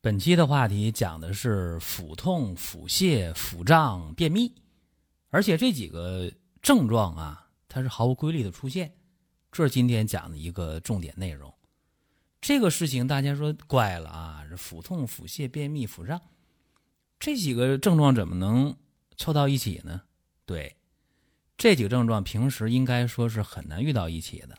本期的话题讲的是腹痛、腹泻、腹胀、便秘，而且这几个症状啊，它是毫无规律的出现，这是今天讲的一个重点内容。这个事情大家说怪了啊，这腹痛、腹泻、便秘、腹胀这几个症状怎么能凑到一起呢？对，这几个症状平时应该说是很难遇到一起的。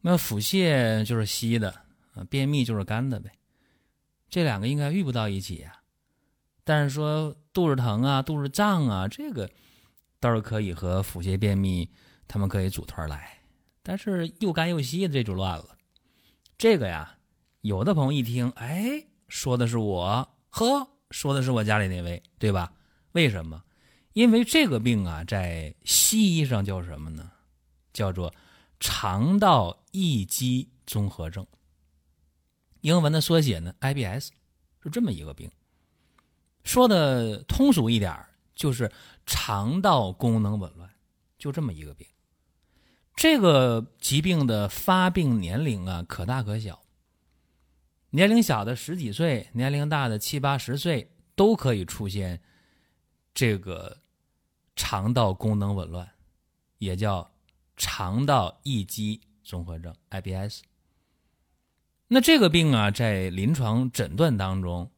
那腹泻就是稀的啊，便秘就是干的呗。这两个应该遇不到一起呀，但是说肚子疼啊、肚子胀啊，这个倒是可以和腹泻、便秘他们可以组团来。但是又干又稀的这就乱了。这个呀，有的朋友一听，哎，说的是我，呵，说的是我家里那位，对吧？为什么？因为这个病啊，在西医上叫什么呢？叫做肠道易激综合症。英文的缩写呢，IBS，是这么一个病。说的通俗一点就是肠道功能紊乱，就这么一个病。这个疾病的发病年龄啊，可大可小。年龄小的十几岁，年龄大的七八十岁，都可以出现这个肠道功能紊乱，也叫肠道易激综合症 （IBS）。那这个病啊，在临床诊断当中，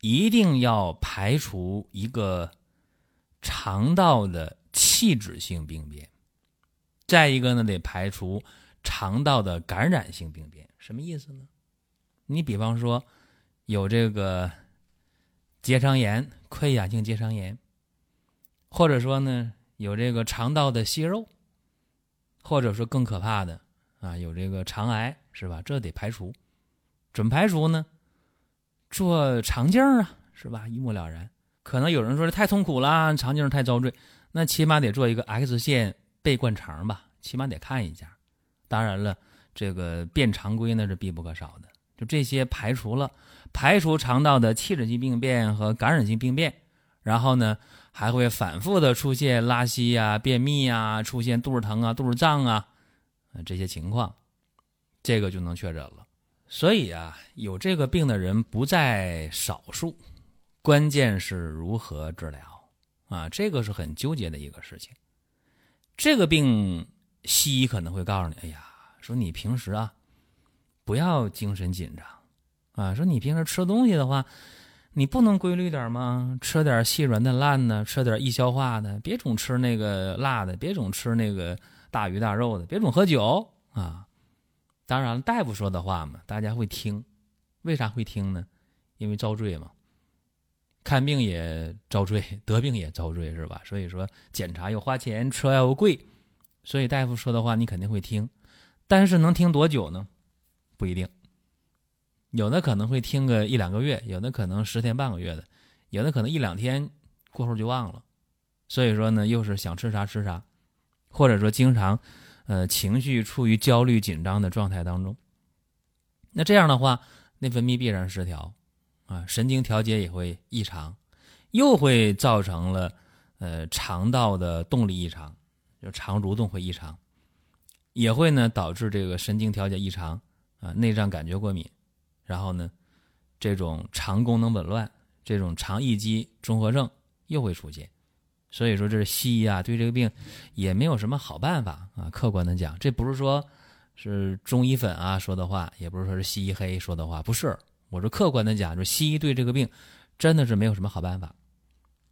一定要排除一个肠道的器质性病变，再一个呢，得排除肠道的感染性病变。什么意思呢？你比方说，有这个结肠炎、溃疡性结肠炎，或者说呢，有这个肠道的息肉，或者说更可怕的啊，有这个肠癌，是吧？这得排除。准排除呢？做肠镜啊，是吧？一目了然。可能有人说这太痛苦了，肠镜太遭罪，那起码得做一个 X 线背灌肠吧，起码得看一下。当然了，这个变常规那是必不可少的。就这些排除了，排除肠道的器质性病变和感染性病变，然后呢，还会反复的出现拉稀呀、便秘啊、出现肚子疼啊、肚子胀啊，这些情况，这个就能确诊了。所以啊，有这个病的人不在少数，关键是如何治疗啊？这个是很纠结的一个事情。这个病，西医可能会告诉你：“哎呀，说你平时啊，不要精神紧张啊。说你平时吃东西的话，你不能规律点吗？吃点细软嫩烂的，吃点易消化的，别总吃那个辣的，别总吃那个大鱼大肉的，别总喝酒啊。”当然了，大夫说的话嘛，大家会听。为啥会听呢？因为遭罪嘛。看病也遭罪，得病也遭罪，是吧？所以说检查又花钱，车又贵，所以大夫说的话你肯定会听。但是能听多久呢？不一定。有的可能会听个一两个月，有的可能十天半个月的，有的可能一两天过后就忘了。所以说呢，又是想吃啥吃啥，或者说经常。呃，情绪处于焦虑紧张的状态当中，那这样的话，内分泌必然失调，啊，神经调节也会异常，又会造成了呃肠道的动力异常，就肠蠕动会异常，也会呢导致这个神经调节异常，啊，内脏感觉过敏，然后呢，这种肠功能紊乱，这种肠易激综合症又会出现。所以说，这是西医啊，对这个病也没有什么好办法啊。客观的讲，这不是说是中医粉啊说的话，也不是说是西医黑说的话，不是。我说客观的讲，就西医对这个病真的是没有什么好办法。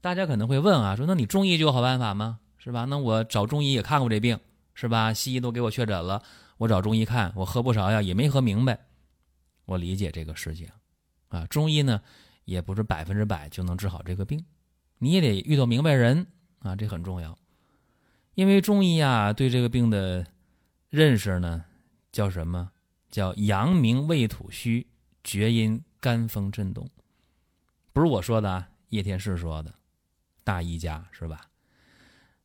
大家可能会问啊，说那你中医就有好办法吗？是吧？那我找中医也看过这病，是吧？西医都给我确诊了，我找中医看，我喝不少药也没喝明白。我理解这个事情啊，中医呢也不是百分之百就能治好这个病。你也得遇到明白人啊，这很重要。因为中医啊，对这个病的认识呢，叫什么？叫阳明胃土虚，厥阴肝风震动，不是我说的啊，叶天士说的，大医家是吧？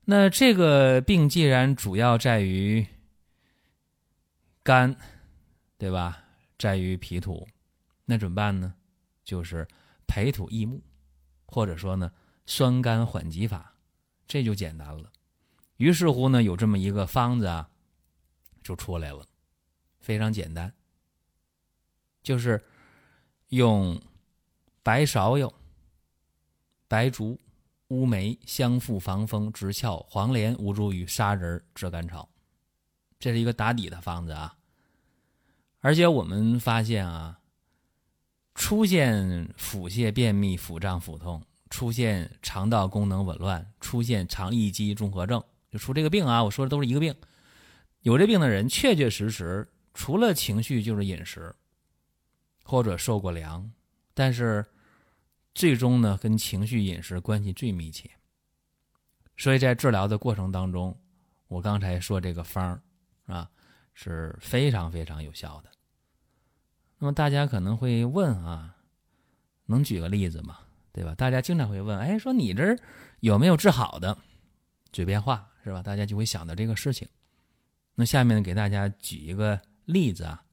那这个病既然主要在于肝，对吧？在于脾土，那怎么办呢？就是培土益木，或者说呢，酸甘缓急法，这就简单了。于是乎呢，有这么一个方子啊，就出来了，非常简单，就是用白芍药、白术、乌梅、香附、防风、直窍、黄连、吴茱萸、砂仁、炙甘草，这是一个打底的方子啊。而且我们发现啊。出现腹泻、便秘、腹胀、腹痛，出现肠道功能紊乱，出现肠易激综合症，就出这个病啊！我说的都是一个病。有这病的人，确确实实除了情绪就是饮食，或者受过凉，但是最终呢，跟情绪、饮食关系最密切。所以在治疗的过程当中，我刚才说这个方儿啊是非常非常有效的。那么大家可能会问啊，能举个例子吗？对吧？大家经常会问，哎，说你这儿有没有治好的？嘴边话是吧？大家就会想到这个事情。那下面给大家举一个例子啊，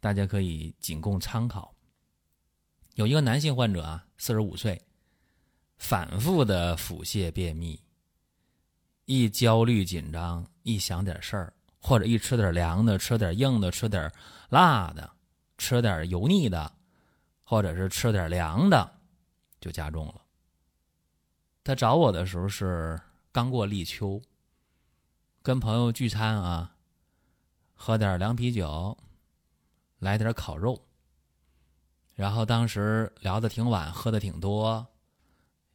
大家可以仅供参考。有一个男性患者啊，四十五岁，反复的腹泻便秘，一焦虑紧张，一想点事儿，或者一吃点凉的，吃点硬的，吃点辣的。吃点油腻的，或者是吃点凉的，就加重了。他找我的时候是刚过立秋，跟朋友聚餐啊，喝点凉啤酒，来点烤肉。然后当时聊的挺晚，喝的挺多，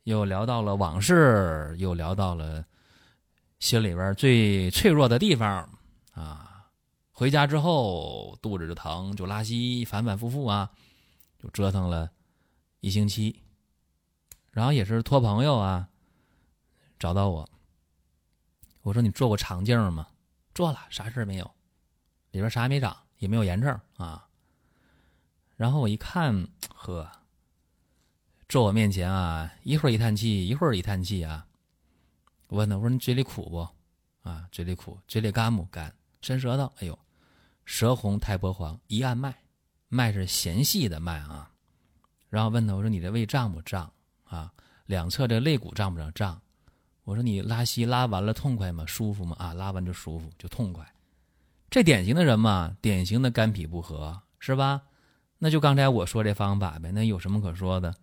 又聊到了往事，又聊到了心里边最脆弱的地方啊。回家之后肚子就疼，就拉稀，反反复复啊，就折腾了一星期。然后也是托朋友啊找到我，我说你做过肠镜吗？做了，啥事没有，里边啥也没长，也没有炎症啊。然后我一看，呵，坐我面前啊，一会儿一叹气，一会儿一叹气啊。我问他，我说你嘴里苦不？啊，嘴里苦，嘴里干不干？伸舌头，哎呦。舌红苔薄黄，一按脉，脉是弦细的脉啊。然后问他，我说你这胃胀不胀啊？两侧这肋骨胀不胀？胀。我说你拉稀拉完了痛快吗？舒服吗？啊，拉完就舒服，就痛快。这典型的人嘛，典型的肝脾不和，是吧？那就刚才我说这方法呗，那有什么可说的？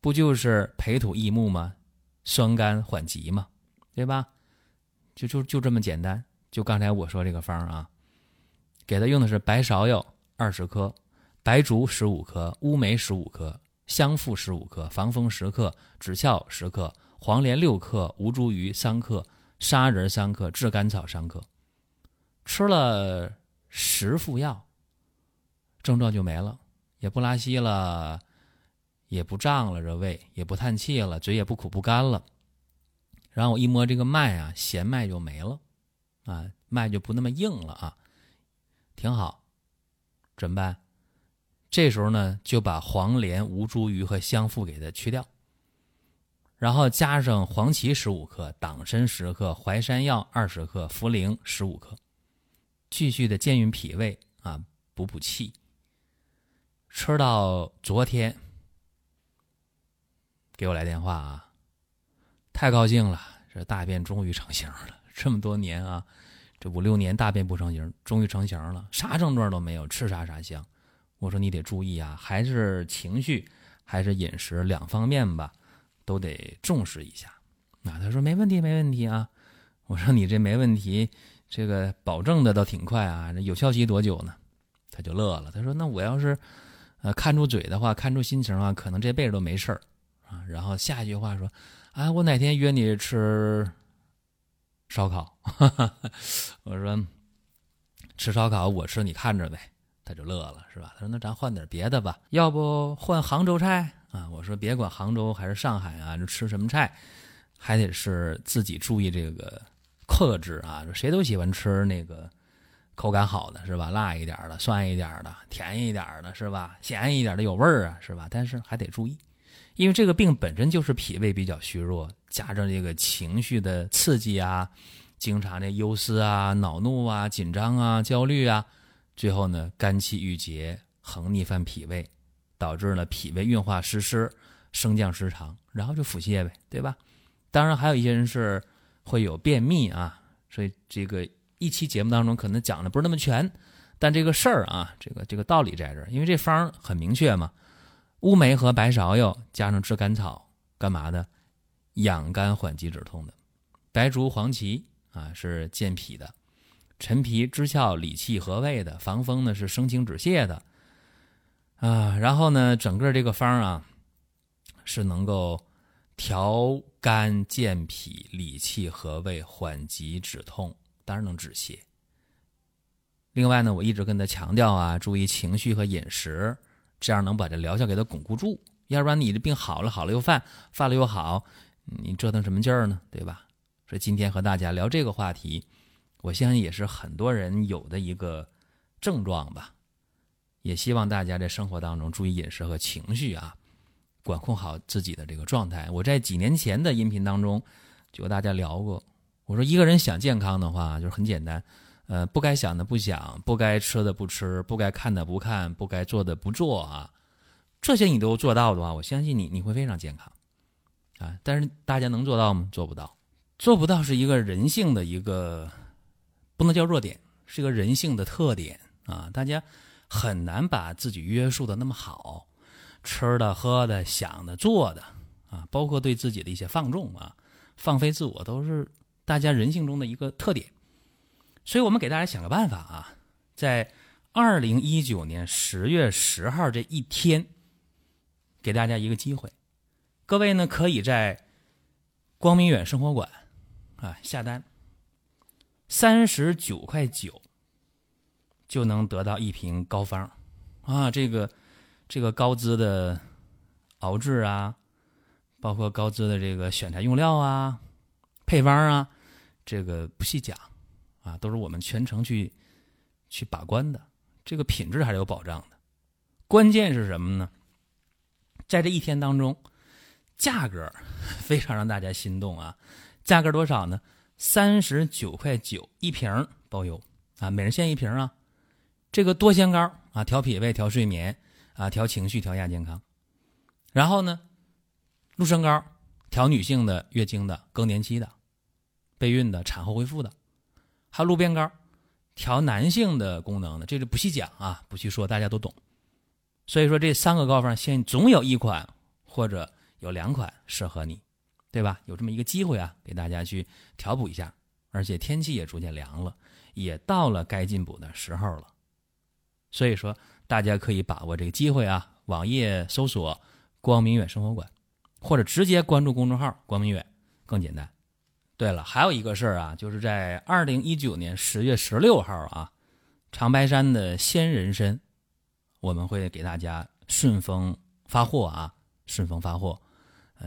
不就是培土益木吗？酸甘缓急嘛，对吧？就就就这么简单。就刚才我说这个方啊。给他用的是白芍药二十克，白术十五克，乌梅十五克，香附十五克，防风十克，枳壳十克，黄连六克，吴茱萸三克，砂仁三克，炙甘草三克。吃了十副药，症状就没了，也不拉稀了，也不胀了，这胃也不叹气了，嘴也不苦不干了。然后我一摸这个脉啊，弦脉就没了，啊，脉就不那么硬了啊。挺好，怎么办？这时候呢，就把黄连、吴茱萸和香附给它去掉，然后加上黄芪十五克、党参十克、淮山药二十克、茯苓十五克，继续的健运脾胃啊，补补气。吃到昨天，给我来电话啊，太高兴了，这大便终于成型了，这么多年啊。这五六年大便不成形，终于成型了，啥症状都没有，吃啥啥香。我说你得注意啊，还是情绪，还是饮食两方面吧，都得重视一下。啊，他说没问题，没问题啊。我说你这没问题，这个保证的倒挺快啊。这有效期多久呢？他就乐了，他说那我要是呃看住嘴的话，看住心情的话，可能这辈子都没事儿啊。然后下一句话说啊，我哪天约你吃。烧烤，我说吃烧烤，我吃你看着呗，他就乐了，是吧？他说那咱换点别的吧，要不换杭州菜啊？我说别管杭州还是上海啊，这吃什么菜，还得是自己注意这个克制啊。谁都喜欢吃那个口感好的是吧？辣一点的、酸一点的、甜一点的是吧？咸一点的有味儿啊是吧？但是还得注意，因为这个病本身就是脾胃比较虚弱，加上这个情绪的刺激啊，经常的忧思啊、恼怒啊、紧张啊、焦虑啊，最后呢肝气郁结，横逆犯脾胃，导致了脾胃运化失失，升降失常，然后就腹泻呗，对吧？当然还有一些人是会有便秘啊，所以这个。一期节目当中可能讲的不是那么全，但这个事儿啊，这个这个道理在这儿，因为这方很明确嘛，乌梅和白芍药加上炙甘草，干嘛的？养肝缓急止痛的。白术、黄芪啊是健脾的，陈皮、知窍理气和胃的，防风呢是生清止泻的啊。然后呢，整个这个方啊是能够调肝健脾、理气和胃、缓急止痛。当然能止泻。另外呢，我一直跟他强调啊，注意情绪和饮食，这样能把这疗效给他巩固住。要不然你的病好了，好了又犯，犯了又好，你折腾什么劲儿呢？对吧？所以今天和大家聊这个话题，我相信也是很多人有的一个症状吧。也希望大家在生活当中注意饮食和情绪啊，管控好自己的这个状态。我在几年前的音频当中就和大家聊过。我说一个人想健康的话，就是很简单，呃，不该想的不想，不该吃的不吃，不该看的不看，不该做的不做啊，这些你都做到的话，我相信你你会非常健康，啊，但是大家能做到吗？做不到，做不到是一个人性的一个，不能叫弱点，是个人性的特点啊，大家很难把自己约束的那么好，吃的、喝的、想的、做的啊，包括对自己的一些放纵啊、放飞自我，都是。大家人性中的一个特点，所以我们给大家想个办法啊，在二零一九年十月十号这一天，给大家一个机会，各位呢可以在光明远生活馆啊下单，三十九块九就能得到一瓶膏方啊，这个这个高资的熬制啊，包括高资的这个选材用料啊。配方啊，这个不细讲，啊，都是我们全程去去把关的，这个品质还是有保障的。关键是什么呢？在这一天当中，价格非常让大家心动啊！价格多少呢？三十九块九一瓶包邮啊，每人限一瓶啊。这个多仙膏啊，调脾胃、调睡眠啊，调情绪、调亚健康。然后呢，鹿参膏。调女性的月经的、更年期的、备孕的、产后恢复的，还有鹿鞭膏，调男性的功能的，这就不细讲啊，不去说，大家都懂。所以说这三个膏方，现总有一款或者有两款适合你，对吧？有这么一个机会啊，给大家去调补一下。而且天气也逐渐凉了，也到了该进补的时候了。所以说大家可以把握这个机会啊，网页搜索“光明远生活馆”。或者直接关注公众号“光明远”更简单。对了，还有一个事儿啊，就是在二零一九年十月十六号啊，长白山的鲜人参，我们会给大家顺丰发货啊，顺丰发货，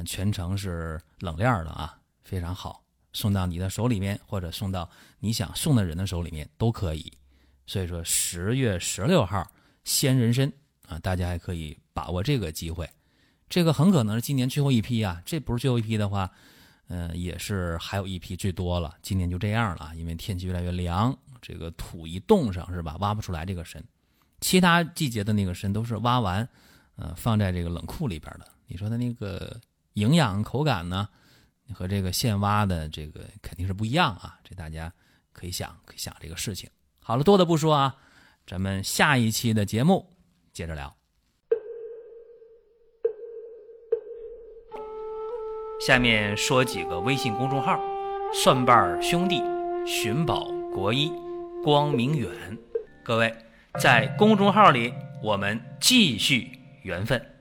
全程是冷链的啊，非常好，送到你的手里面，或者送到你想送的人的手里面都可以。所以说，十月十六号鲜人参啊，大家还可以把握这个机会。这个很可能是今年最后一批啊！这不是最后一批的话，嗯，也是还有一批最多了。今年就这样了，因为天气越来越凉，这个土一冻上是吧，挖不出来这个参。其他季节的那个参都是挖完，呃，放在这个冷库里边的。你说它那个营养口感呢，和这个现挖的这个肯定是不一样啊！这大家可以想，可以想这个事情。好了，多的不说啊，咱们下一期的节目接着聊。下面说几个微信公众号：蒜瓣兄弟、寻宝国医、光明远。各位在公众号里，我们继续缘分。